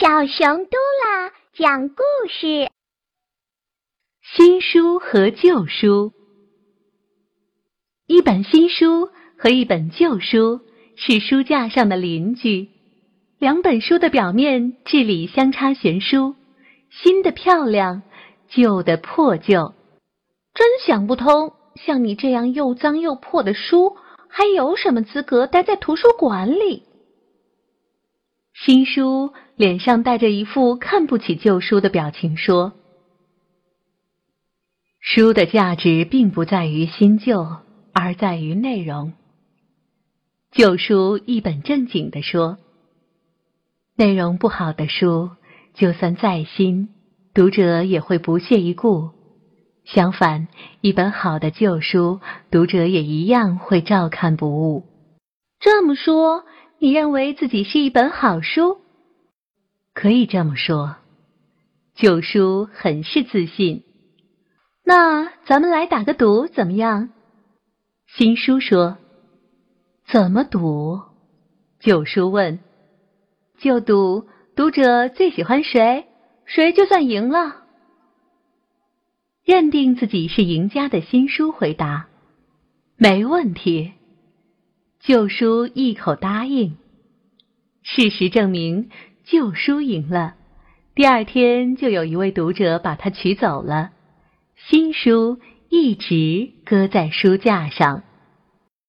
小熊嘟啦讲故事：新书和旧书。一本新书和一本旧书是书架上的邻居，两本书的表面至理相差悬殊，新的漂亮，旧的破旧。真想不通，像你这样又脏又破的书，还有什么资格待在图书馆里？新书脸上带着一副看不起旧书的表情，说：“书的价值并不在于新旧，而在于内容。”旧书一本正经地说：“内容不好的书，就算再新，读者也会不屑一顾；相反，一本好的旧书，读者也一样会照看不误。”这么说。你认为自己是一本好书，可以这么说。旧书很是自信。那咱们来打个赌，怎么样？新书说：“怎么赌？”旧书问：“就赌读者最喜欢谁，谁就算赢了。”认定自己是赢家的新书回答：“没问题。”旧书一口答应。事实证明，旧书赢了。第二天，就有一位读者把它取走了。新书一直搁在书架上。